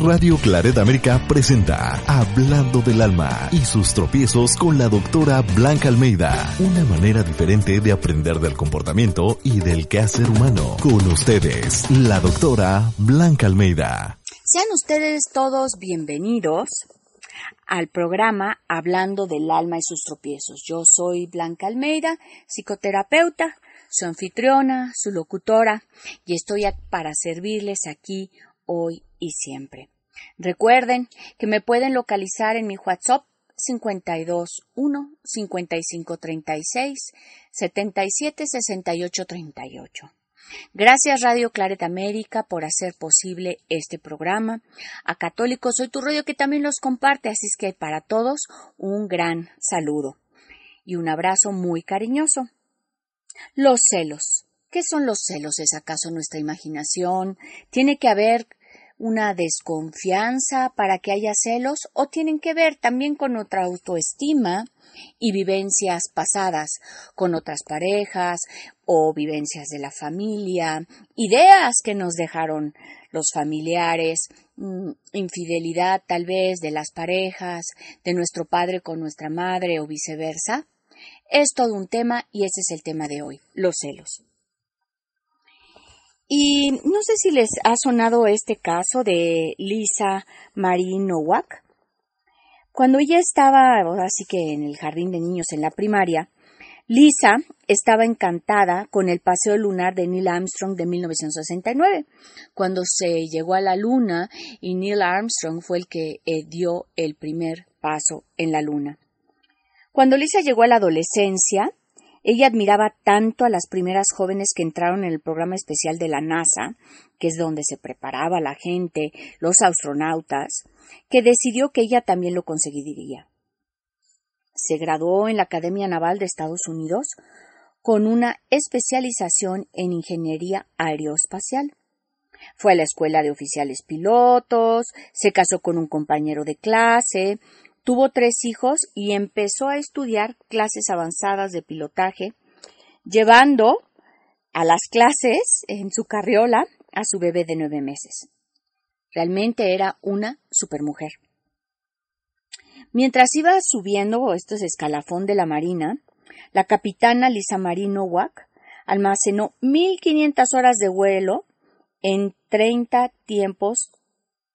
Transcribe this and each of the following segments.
Radio Claret América presenta Hablando del Alma y sus tropiezos con la doctora Blanca Almeida. Una manera diferente de aprender del comportamiento y del quehacer humano. Con ustedes, la doctora Blanca Almeida. Sean ustedes todos bienvenidos al programa Hablando del Alma y sus tropiezos. Yo soy Blanca Almeida, psicoterapeuta, su anfitriona, su locutora, y estoy para servirles aquí hoy y siempre. Recuerden que me pueden localizar en mi WhatsApp 521 5536 77 68 38. Gracias Radio Claret América por hacer posible este programa. A Católicos Soy tu rollo que también los comparte, así que para todos un gran saludo y un abrazo muy cariñoso. Los celos. ¿Qué son los celos? ¿Es acaso nuestra imaginación? ¿Tiene que haber una desconfianza para que haya celos o tienen que ver también con otra autoestima y vivencias pasadas con otras parejas o vivencias de la familia, ideas que nos dejaron los familiares, mm, infidelidad tal vez de las parejas, de nuestro padre con nuestra madre o viceversa. Es todo un tema y ese es el tema de hoy, los celos. Y no sé si les ha sonado este caso de Lisa Marie Nowak. Cuando ella estaba, así que en el jardín de niños en la primaria, Lisa estaba encantada con el paseo lunar de Neil Armstrong de 1969, cuando se llegó a la luna y Neil Armstrong fue el que eh, dio el primer paso en la luna. Cuando Lisa llegó a la adolescencia, ella admiraba tanto a las primeras jóvenes que entraron en el programa especial de la NASA, que es donde se preparaba la gente, los astronautas, que decidió que ella también lo conseguiría. Se graduó en la Academia Naval de Estados Unidos con una especialización en ingeniería aeroespacial. Fue a la escuela de oficiales pilotos, se casó con un compañero de clase, Tuvo tres hijos y empezó a estudiar clases avanzadas de pilotaje, llevando a las clases en su carriola a su bebé de nueve meses. Realmente era una supermujer. Mientras iba subiendo estos escalafón de la marina, la capitana Lisa Marie Nowak almacenó 1500 horas de vuelo en 30 tiempos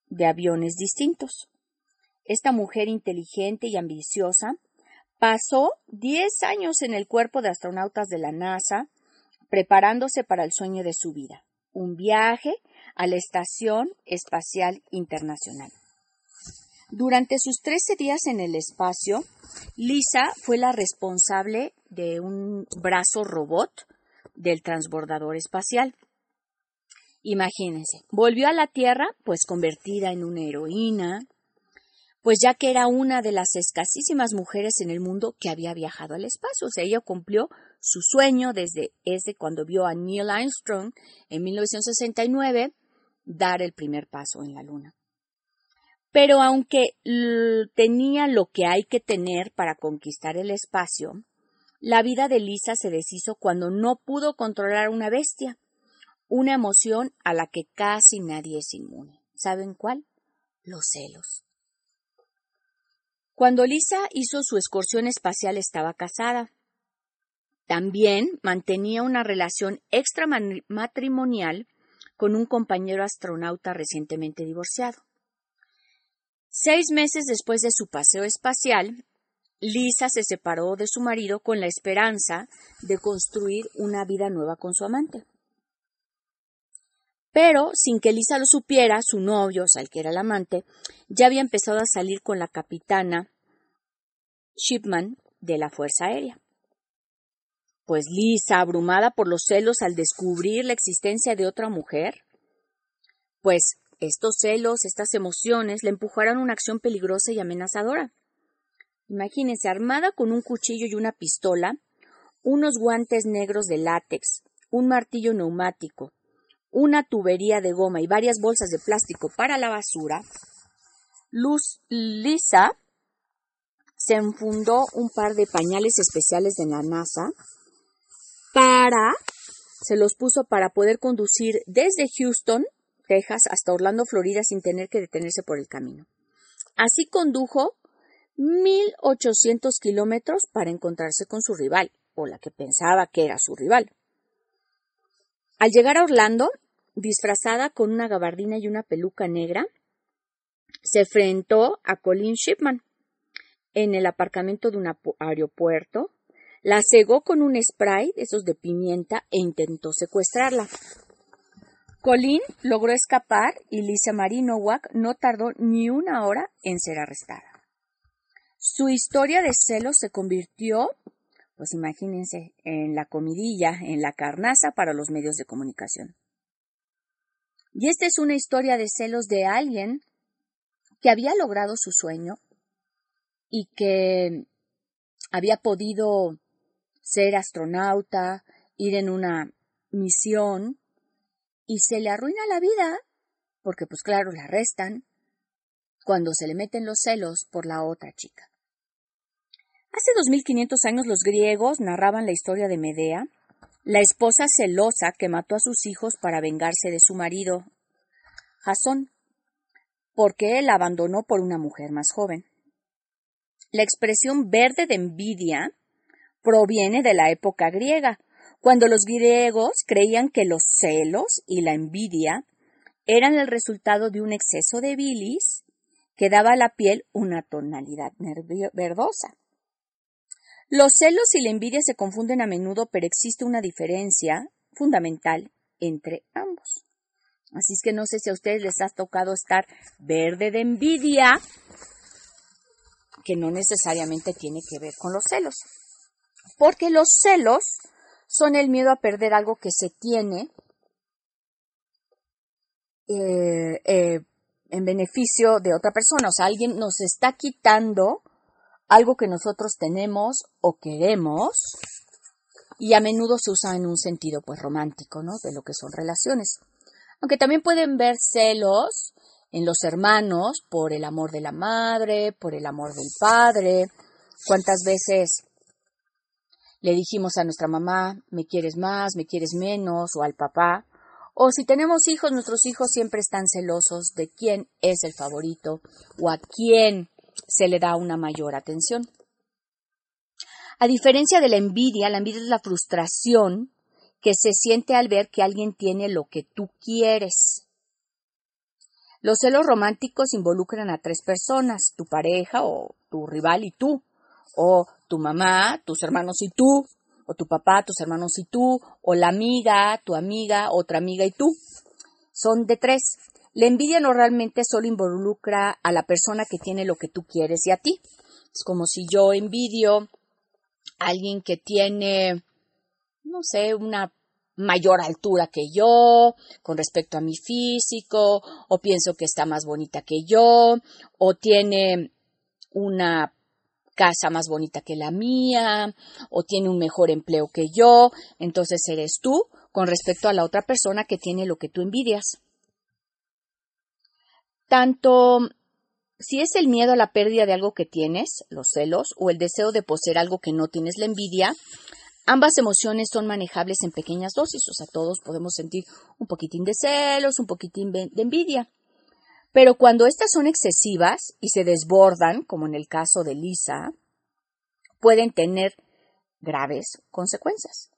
de aviones distintos esta mujer inteligente y ambiciosa, pasó diez años en el cuerpo de astronautas de la NASA, preparándose para el sueño de su vida, un viaje a la Estación Espacial Internacional. Durante sus trece días en el espacio, Lisa fue la responsable de un brazo robot del transbordador espacial. Imagínense, volvió a la Tierra pues convertida en una heroína, pues ya que era una de las escasísimas mujeres en el mundo que había viajado al espacio. O sea, ella cumplió su sueño desde ese cuando vio a Neil Armstrong en 1969 dar el primer paso en la Luna. Pero aunque tenía lo que hay que tener para conquistar el espacio, la vida de Lisa se deshizo cuando no pudo controlar una bestia, una emoción a la que casi nadie es inmune. ¿Saben cuál? Los celos. Cuando Lisa hizo su excursión espacial estaba casada. También mantenía una relación extramatrimonial con un compañero astronauta recientemente divorciado. Seis meses después de su paseo espacial, Lisa se separó de su marido con la esperanza de construir una vida nueva con su amante. Pero, sin que Lisa lo supiera, su novio, o sea, el que era el amante, ya había empezado a salir con la capitana Shipman de la Fuerza Aérea. Pues Lisa, abrumada por los celos al descubrir la existencia de otra mujer, pues estos celos, estas emociones le empujaron a una acción peligrosa y amenazadora. Imagínense, armada con un cuchillo y una pistola, unos guantes negros de látex, un martillo neumático, una tubería de goma y varias bolsas de plástico para la basura, Luz Lisa se enfundó un par de pañales especiales de la NASA para, se los puso para poder conducir desde Houston, Texas, hasta Orlando, Florida, sin tener que detenerse por el camino. Así condujo 1.800 kilómetros para encontrarse con su rival, o la que pensaba que era su rival. Al llegar a Orlando, disfrazada con una gabardina y una peluca negra, se enfrentó a Colin Shipman en el aparcamiento de un aeropuerto, la cegó con un spray de esos de pimienta e intentó secuestrarla. Colin logró escapar y Lisa Marie Nowak no tardó ni una hora en ser arrestada. Su historia de celos se convirtió pues imagínense, en la comidilla, en la carnaza para los medios de comunicación. Y esta es una historia de celos de alguien que había logrado su sueño y que había podido ser astronauta, ir en una misión y se le arruina la vida porque pues claro, la arrestan cuando se le meten los celos por la otra chica. Hace 2500 años los griegos narraban la historia de Medea, la esposa celosa que mató a sus hijos para vengarse de su marido, Jasón, porque él la abandonó por una mujer más joven. La expresión verde de envidia proviene de la época griega, cuando los griegos creían que los celos y la envidia eran el resultado de un exceso de bilis que daba a la piel una tonalidad verdosa. Los celos y la envidia se confunden a menudo, pero existe una diferencia fundamental entre ambos. Así es que no sé si a ustedes les ha tocado estar verde de envidia, que no necesariamente tiene que ver con los celos. Porque los celos son el miedo a perder algo que se tiene eh, eh, en beneficio de otra persona. O sea, alguien nos está quitando algo que nosotros tenemos o queremos y a menudo se usa en un sentido pues romántico, ¿no? De lo que son relaciones. Aunque también pueden ver celos en los hermanos por el amor de la madre, por el amor del padre. ¿Cuántas veces le dijimos a nuestra mamá, me quieres más, me quieres menos, o al papá? O si tenemos hijos, nuestros hijos siempre están celosos de quién es el favorito o a quién se le da una mayor atención. A diferencia de la envidia, la envidia es la frustración que se siente al ver que alguien tiene lo que tú quieres. Los celos románticos involucran a tres personas, tu pareja o tu rival y tú, o tu mamá, tus hermanos y tú, o tu papá, tus hermanos y tú, o la amiga, tu amiga, otra amiga y tú. Son de tres. La envidia normalmente solo involucra a la persona que tiene lo que tú quieres y a ti. Es como si yo envidio a alguien que tiene, no sé, una mayor altura que yo con respecto a mi físico, o pienso que está más bonita que yo, o tiene una casa más bonita que la mía, o tiene un mejor empleo que yo, entonces eres tú con respecto a la otra persona que tiene lo que tú envidias. Tanto si es el miedo a la pérdida de algo que tienes, los celos, o el deseo de poseer algo que no tienes, la envidia, ambas emociones son manejables en pequeñas dosis, o sea, todos podemos sentir un poquitín de celos, un poquitín de envidia. Pero cuando estas son excesivas y se desbordan, como en el caso de Lisa, pueden tener graves consecuencias.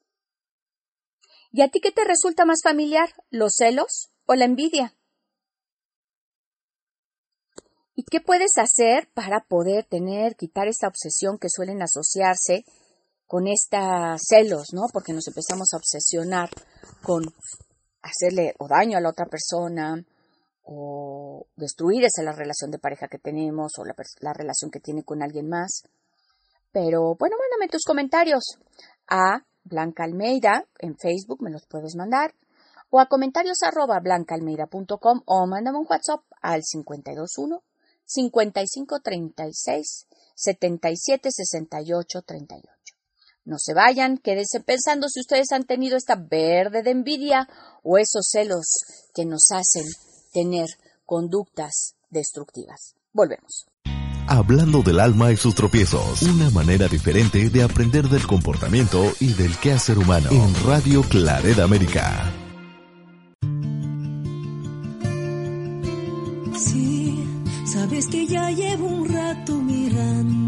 ¿Y a ti qué te resulta más familiar, los celos o la envidia? ¿Y qué puedes hacer para poder tener, quitar esta obsesión que suelen asociarse con estos celos, ¿no? Porque nos empezamos a obsesionar con hacerle o daño a la otra persona o destruir esa la relación de pareja que tenemos o la, la relación que tiene con alguien más. Pero bueno, mándame tus comentarios a Blanca Almeida en Facebook, me los puedes mandar, o a comentarios arroba blancaalmeida.com o mándame un WhatsApp al 521 5536 7768 38. No se vayan, quédense pensando si ustedes han tenido esta verde de envidia o esos celos que nos hacen tener conductas destructivas. Volvemos. Hablando del alma y sus tropiezos, una manera diferente de aprender del comportamiento y del quehacer humano en Radio Claret América. Sí, sabes que ya llevo un rato mirándote.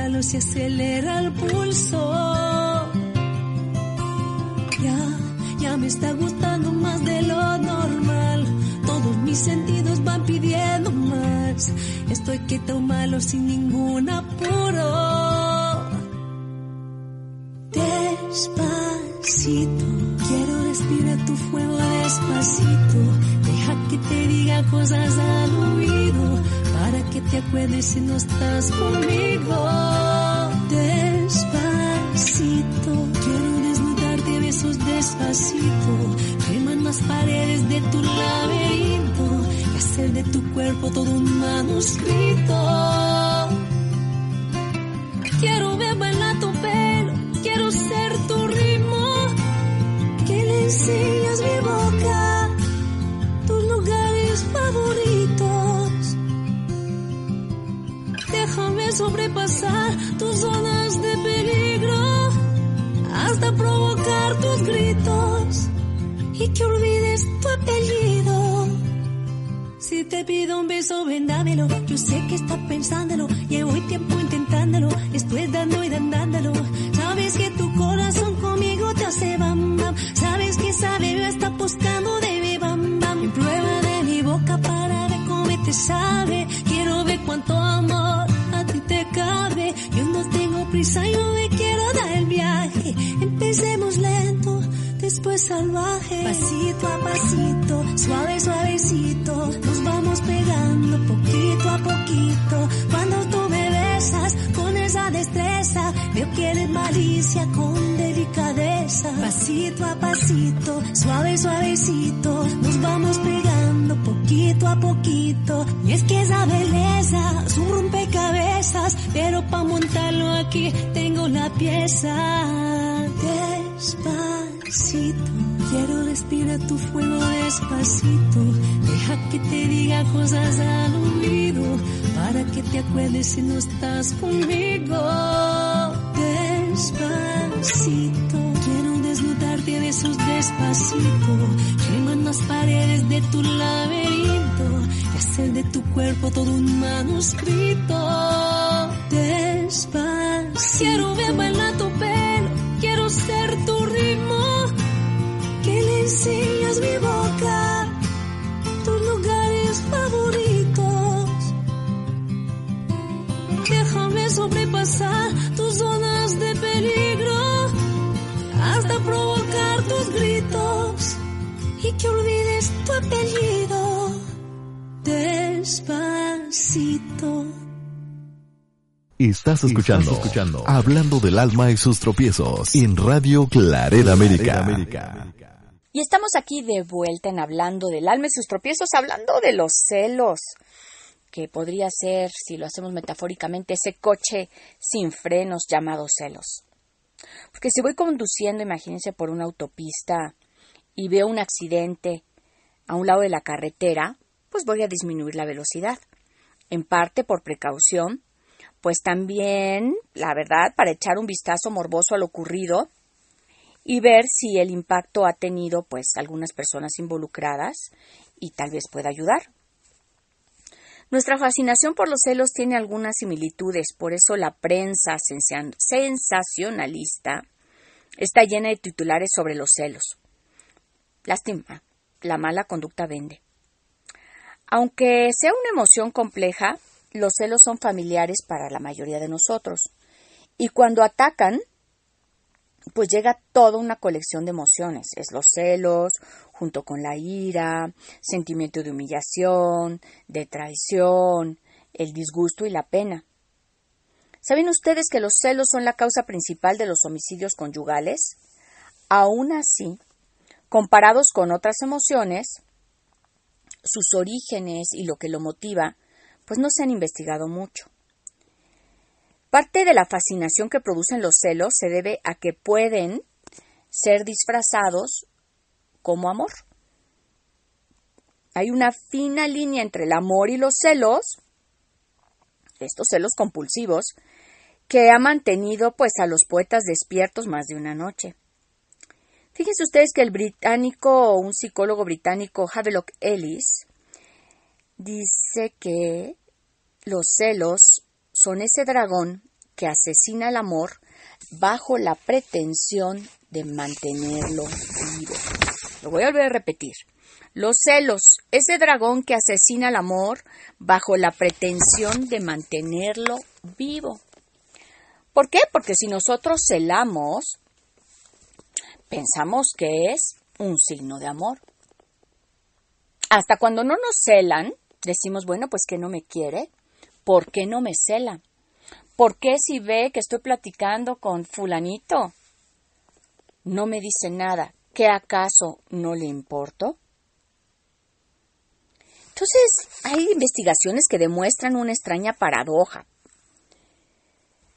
Pensarlo se acelera el pulso. Ya, ya me está gustando más de lo normal. Todos mis sentidos van pidiendo más. Estoy que malo sin ningún apuro. Despacito, quiero respirar tu fuego despacito. Deja que te diga cosas al te acuerdes si no estás conmigo. Despacito, quiero desnudarte besos despacito. Queman las paredes de tu laberinto y hacer de tu cuerpo todo un manuscrito. Quiero ver bailar tu pelo, quiero ser tu ritmo. Que le enseñas sobrepasar tus zonas de peligro hasta provocar tus gritos y que olvides tu apellido. Si te pido un beso, ven dámelo. Yo sé que estás pensándolo. Llevo tiempo intentándolo. Estoy dando y dándolo. Sabes que tu corazón conmigo te hace bam bam. Sabes que esa bebé está buscando de mi bam bam. Y prueba de mi boca para ver cómo te sabe. Pasito a pasito, suave, suavecito, nos vamos pegando poquito a poquito. Cuando tú me besas con esa destreza, veo que eres malicia con delicadeza. Pasito a pasito, suave, suavecito, nos vamos pegando poquito a poquito. Y es que esa belleza es un rompecabezas, pero para montarlo aquí tengo la pieza. Despacito, quiero respirar tu fuego despacito. Deja que te diga cosas al oído para que te acuerdes si no estás conmigo. Despacito, quiero desnudarte de esos despacito. Queman las paredes de tu laberinto y hacer de tu cuerpo todo un manuscrito. Despacito, quiero ver bailar tu enseñas mi boca, tus lugares favoritos. Déjame sobrepasar tus zonas de peligro hasta provocar tus gritos y que olvides tu apellido. Despacito. Estás escuchando, escuchando Hablando del alma y sus tropiezos en Radio Claret América. Y estamos aquí de vuelta en Hablando del alma y sus tropiezos, hablando de los celos, que podría ser, si lo hacemos metafóricamente, ese coche sin frenos llamado celos. Porque si voy conduciendo, imagínense, por una autopista y veo un accidente a un lado de la carretera, pues voy a disminuir la velocidad. En parte por precaución, pues también, la verdad, para echar un vistazo morboso a lo ocurrido y ver si el impacto ha tenido pues algunas personas involucradas y tal vez pueda ayudar. Nuestra fascinación por los celos tiene algunas similitudes, por eso la prensa sensacionalista está llena de titulares sobre los celos. Lástima, la mala conducta vende. Aunque sea una emoción compleja, los celos son familiares para la mayoría de nosotros. Y cuando atacan, pues llega toda una colección de emociones. Es los celos, junto con la ira, sentimiento de humillación, de traición, el disgusto y la pena. ¿Saben ustedes que los celos son la causa principal de los homicidios conyugales? Aún así, comparados con otras emociones, sus orígenes y lo que lo motiva, pues no se han investigado mucho. Parte de la fascinación que producen los celos se debe a que pueden ser disfrazados como amor. Hay una fina línea entre el amor y los celos, estos celos compulsivos, que ha mantenido pues a los poetas despiertos más de una noche. Fíjense ustedes que el británico, un psicólogo británico, Havelock Ellis, dice que los celos son ese dragón que asesina el amor bajo la pretensión de mantenerlo vivo. Lo voy a volver a repetir. Los celos, ese dragón que asesina el amor bajo la pretensión de mantenerlo vivo. ¿Por qué? Porque si nosotros celamos, pensamos que es un signo de amor. Hasta cuando no nos celan, decimos, bueno, pues que no me quiere, ¿por qué no me cela? ¿Por qué si ve que estoy platicando con fulanito? No me dice nada. ¿Qué acaso no le importo? Entonces, hay investigaciones que demuestran una extraña paradoja.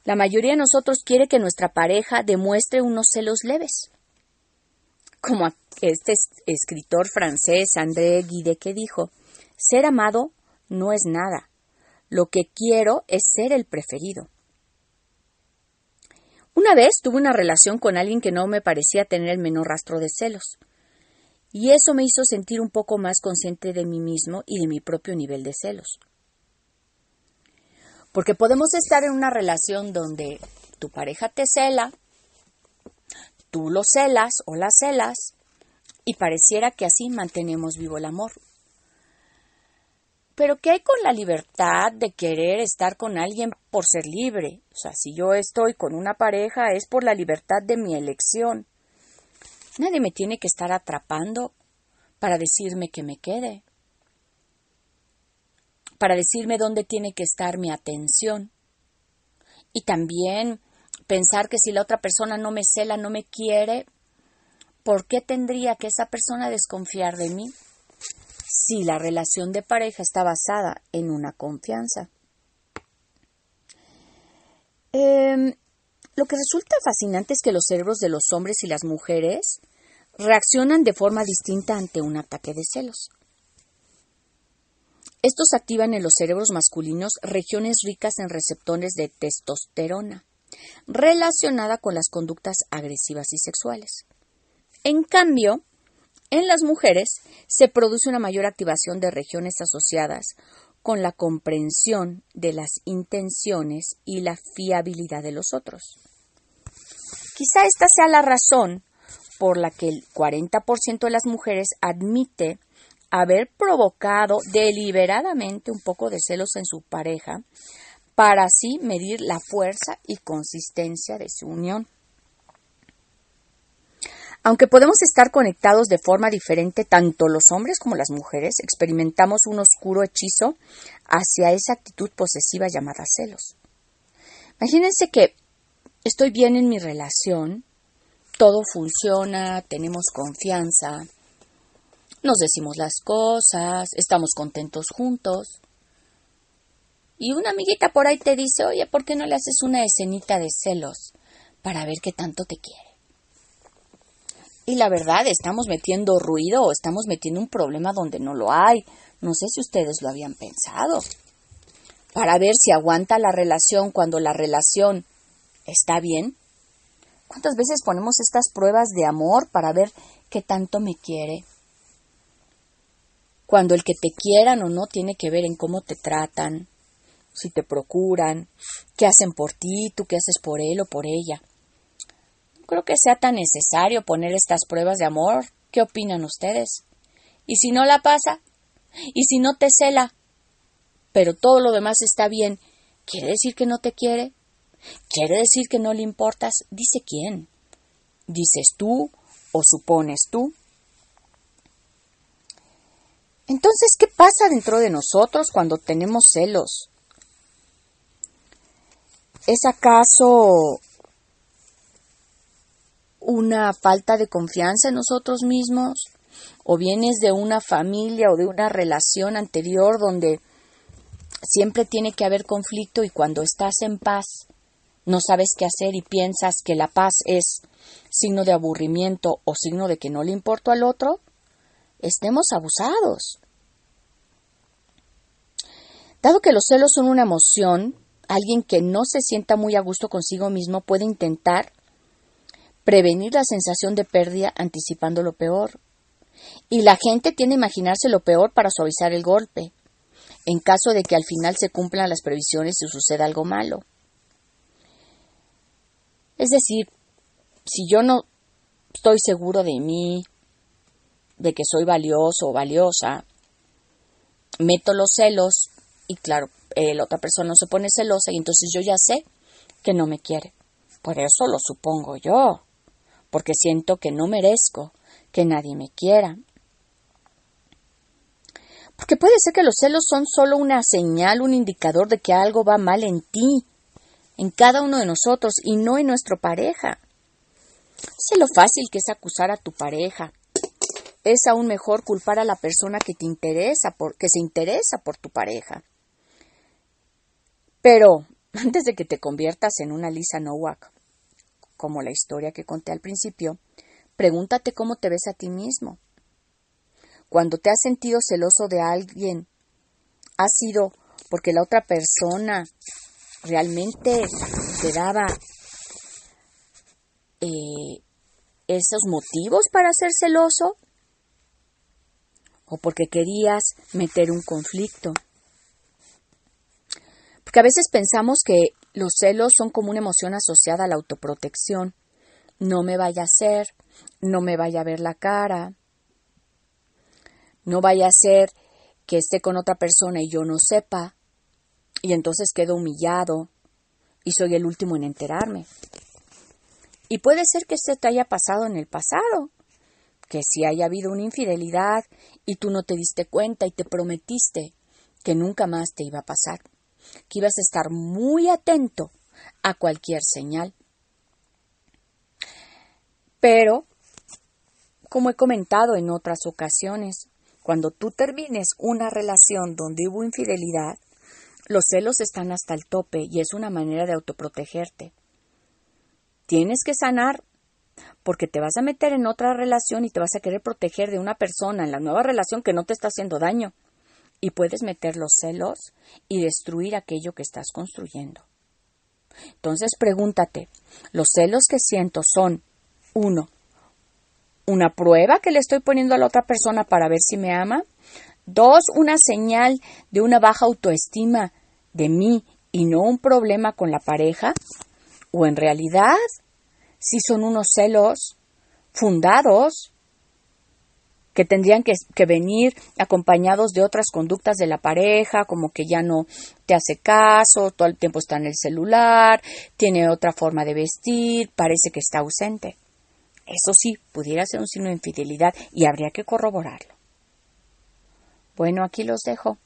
La mayoría de nosotros quiere que nuestra pareja demuestre unos celos leves. Como este escritor francés André Guide que dijo, ser amado no es nada. Lo que quiero es ser el preferido. Una vez tuve una relación con alguien que no me parecía tener el menor rastro de celos. Y eso me hizo sentir un poco más consciente de mí mismo y de mi propio nivel de celos. Porque podemos estar en una relación donde tu pareja te cela, tú lo celas o la celas, y pareciera que así mantenemos vivo el amor. Pero ¿qué hay con la libertad de querer estar con alguien por ser libre? O sea, si yo estoy con una pareja es por la libertad de mi elección. Nadie me tiene que estar atrapando para decirme que me quede, para decirme dónde tiene que estar mi atención. Y también pensar que si la otra persona no me cela, no me quiere, ¿por qué tendría que esa persona desconfiar de mí? Si la relación de pareja está basada en una confianza. Em, lo que resulta fascinante es que los cerebros de los hombres y las mujeres reaccionan de forma distinta ante un ataque de celos. Estos activan en los cerebros masculinos regiones ricas en receptores de testosterona, relacionada con las conductas agresivas y sexuales. En cambio, en las mujeres se produce una mayor activación de regiones asociadas con la comprensión de las intenciones y la fiabilidad de los otros. Quizá esta sea la razón por la que el 40% de las mujeres admite haber provocado deliberadamente un poco de celos en su pareja para así medir la fuerza y consistencia de su unión. Aunque podemos estar conectados de forma diferente, tanto los hombres como las mujeres experimentamos un oscuro hechizo hacia esa actitud posesiva llamada celos. Imagínense que estoy bien en mi relación, todo funciona, tenemos confianza, nos decimos las cosas, estamos contentos juntos. Y una amiguita por ahí te dice, oye, ¿por qué no le haces una escenita de celos para ver qué tanto te quiere? Y la verdad, estamos metiendo ruido o estamos metiendo un problema donde no lo hay. No sé si ustedes lo habían pensado. Para ver si aguanta la relación cuando la relación está bien. ¿Cuántas veces ponemos estas pruebas de amor para ver qué tanto me quiere? Cuando el que te quieran o no tiene que ver en cómo te tratan, si te procuran, qué hacen por ti, tú qué haces por él o por ella creo que sea tan necesario poner estas pruebas de amor. ¿Qué opinan ustedes? ¿Y si no la pasa? ¿Y si no te cela? Pero todo lo demás está bien. ¿Quiere decir que no te quiere? ¿Quiere decir que no le importas? Dice quién. ¿Dices tú o supones tú? Entonces, ¿qué pasa dentro de nosotros cuando tenemos celos? ¿Es acaso una falta de confianza en nosotros mismos? ¿O vienes de una familia o de una relación anterior donde siempre tiene que haber conflicto y cuando estás en paz no sabes qué hacer y piensas que la paz es signo de aburrimiento o signo de que no le importo al otro? Estemos abusados. Dado que los celos son una emoción, alguien que no se sienta muy a gusto consigo mismo puede intentar prevenir la sensación de pérdida anticipando lo peor. Y la gente tiende a imaginarse lo peor para suavizar el golpe, en caso de que al final se cumplan las previsiones y suceda algo malo. Es decir, si yo no estoy seguro de mí, de que soy valioso o valiosa, meto los celos y claro, eh, la otra persona se pone celosa y entonces yo ya sé que no me quiere. Por eso lo supongo yo, porque siento que no merezco que nadie me quiera. Porque puede ser que los celos son solo una señal, un indicador de que algo va mal en ti, en cada uno de nosotros y no en nuestra pareja. Sé lo fácil que es acusar a tu pareja. Es aún mejor culpar a la persona que te interesa, que se interesa por tu pareja. Pero antes de que te conviertas en una Lisa Nowak, como la historia que conté al principio, pregúntate cómo te ves a ti mismo. Cuando te has sentido celoso de alguien, ¿ha sido porque la otra persona realmente te daba eh, esos motivos para ser celoso? ¿O porque querías meter un conflicto? Porque a veces pensamos que los celos son como una emoción asociada a la autoprotección. No me vaya a hacer, no me vaya a ver la cara, no vaya a ser que esté con otra persona y yo no sepa, y entonces quedo humillado y soy el último en enterarme. Y puede ser que esto te haya pasado en el pasado, que si haya habido una infidelidad y tú no te diste cuenta y te prometiste que nunca más te iba a pasar, que ibas a estar muy atento a cualquier señal. Pero, como he comentado en otras ocasiones, cuando tú termines una relación donde hubo infidelidad, los celos están hasta el tope y es una manera de autoprotegerte. Tienes que sanar porque te vas a meter en otra relación y te vas a querer proteger de una persona en la nueva relación que no te está haciendo daño. Y puedes meter los celos y destruir aquello que estás construyendo. Entonces pregúntate, ¿los celos que siento son, uno, una prueba que le estoy poniendo a la otra persona para ver si me ama? Dos, una señal de una baja autoestima de mí y no un problema con la pareja. O en realidad, si son unos celos fundados que tendrían que, que, venir acompañados de otras conductas de la pareja, como que ya no te hace caso, todo el tiempo está en el celular, tiene otra forma de vestir, parece que está ausente. Eso sí, pudiera ser un signo de infidelidad y habría que corroborarlo. Bueno, aquí los dejo.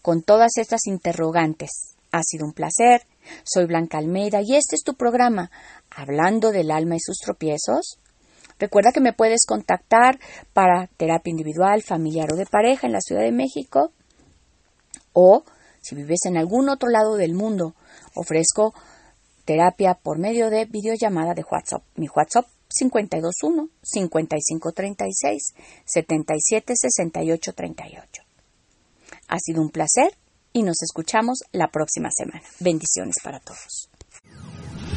Con todas estas interrogantes. Ha sido un placer. Soy Blanca Almeida y este es tu programa, Hablando del alma y sus tropiezos. Recuerda que me puedes contactar para terapia individual, familiar o de pareja en la Ciudad de México. O, si vives en algún otro lado del mundo, ofrezco terapia por medio de videollamada de WhatsApp. Mi WhatsApp 521 5536 38 Ha sido un placer y nos escuchamos la próxima semana. Bendiciones para todos.